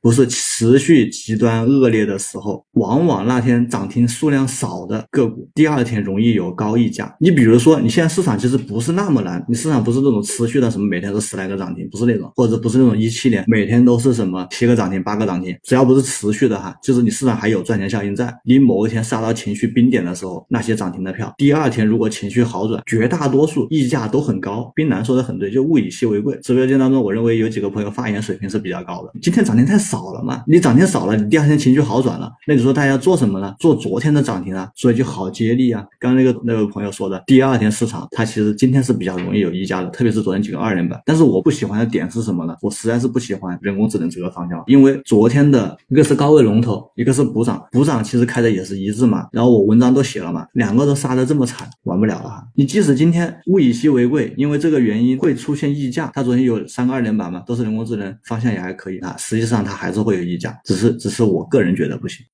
不是持续极端恶劣的时候，往往那天涨停数量少的个股，第二天容易有高溢价。你比如说，你现在市场其实不是那么难，你市场不是那种持续的什么每天都十来个涨停，不是那种，或者不是那种一七年每天都是什么七个涨停八个涨停，只要不是持续的哈，就是你市场还有赚钱效应在。你某一天杀到情绪冰点的时候，那些涨停的票，第二天如果情绪好转，绝大多数溢价都很高。冰蓝说的很对，就物以稀为贵。直播间当中，我认为有几个朋友发言水平是比较高的。今天涨停太少少了嘛？你涨停少了，你第二天情绪好转了，那你说大家做什么呢？做昨天的涨停啊，所以就好接力啊。刚刚那个那位朋友说的，第二天市场它其实今天是比较容易有溢价的，特别是昨天几个二连板。但是我不喜欢的点是什么呢？我实在是不喜欢人工智能这个方向，因为昨天的一个是高位龙头，一个是补涨，补涨其实开的也是一致嘛。然后我文章都写了嘛，两个都杀的这么惨，玩不了了哈。你即使今天物以稀为贵，因为这个原因会出现溢价，它昨天有三个二连板嘛，都是人工智能方向也还可以啊。实际上它还是会有溢价，只是只是我个人觉得不行。